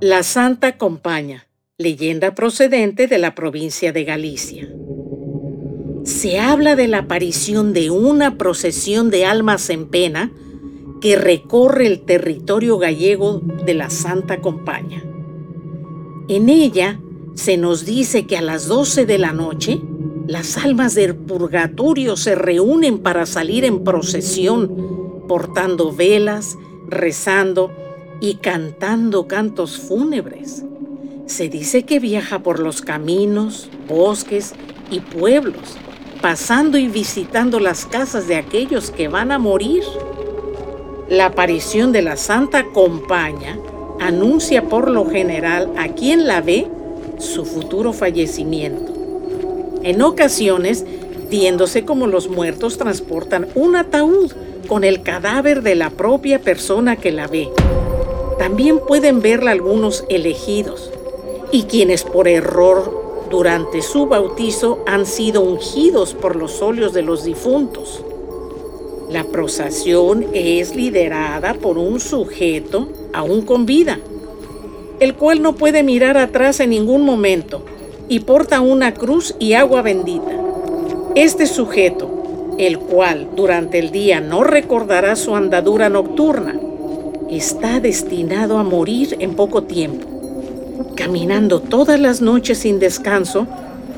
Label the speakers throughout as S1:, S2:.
S1: La Santa Compaña, leyenda procedente de la provincia de Galicia. Se habla de la aparición de una procesión de almas en pena que recorre el territorio gallego de la Santa Compaña. En ella se nos dice que a las 12 de la noche las almas del purgatorio se reúnen para salir en procesión, portando velas, rezando y cantando cantos fúnebres. Se dice que viaja por los caminos, bosques y pueblos, pasando y visitando las casas de aquellos que van a morir. La aparición de la Santa Compaña anuncia por lo general a quien la ve su futuro fallecimiento. En ocasiones, viéndose como los muertos transportan un ataúd con el cadáver de la propia persona que la ve. También pueden verla algunos elegidos y quienes por error durante su bautizo han sido ungidos por los óleos de los difuntos. La procesión es liderada por un sujeto aún con vida, el cual no puede mirar atrás en ningún momento y porta una cruz y agua bendita. Este sujeto, el cual durante el día no recordará su andadura nocturna, está destinado a morir en poco tiempo, caminando todas las noches sin descanso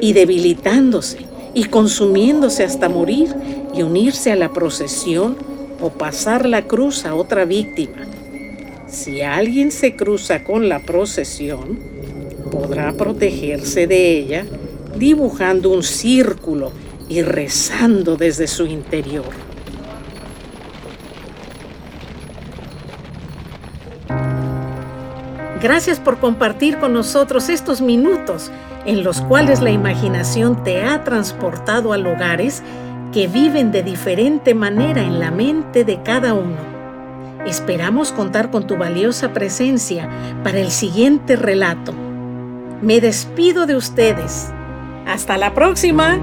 S1: y debilitándose y consumiéndose hasta morir y unirse a la procesión o pasar la cruz a otra víctima. Si alguien se cruza con la procesión, podrá protegerse de ella dibujando un círculo y rezando desde su interior. Gracias por compartir con nosotros estos minutos en los cuales la imaginación te ha transportado a lugares que viven de diferente manera en la mente de cada uno. Esperamos contar con tu valiosa presencia para el siguiente relato. Me despido de ustedes. Hasta la próxima.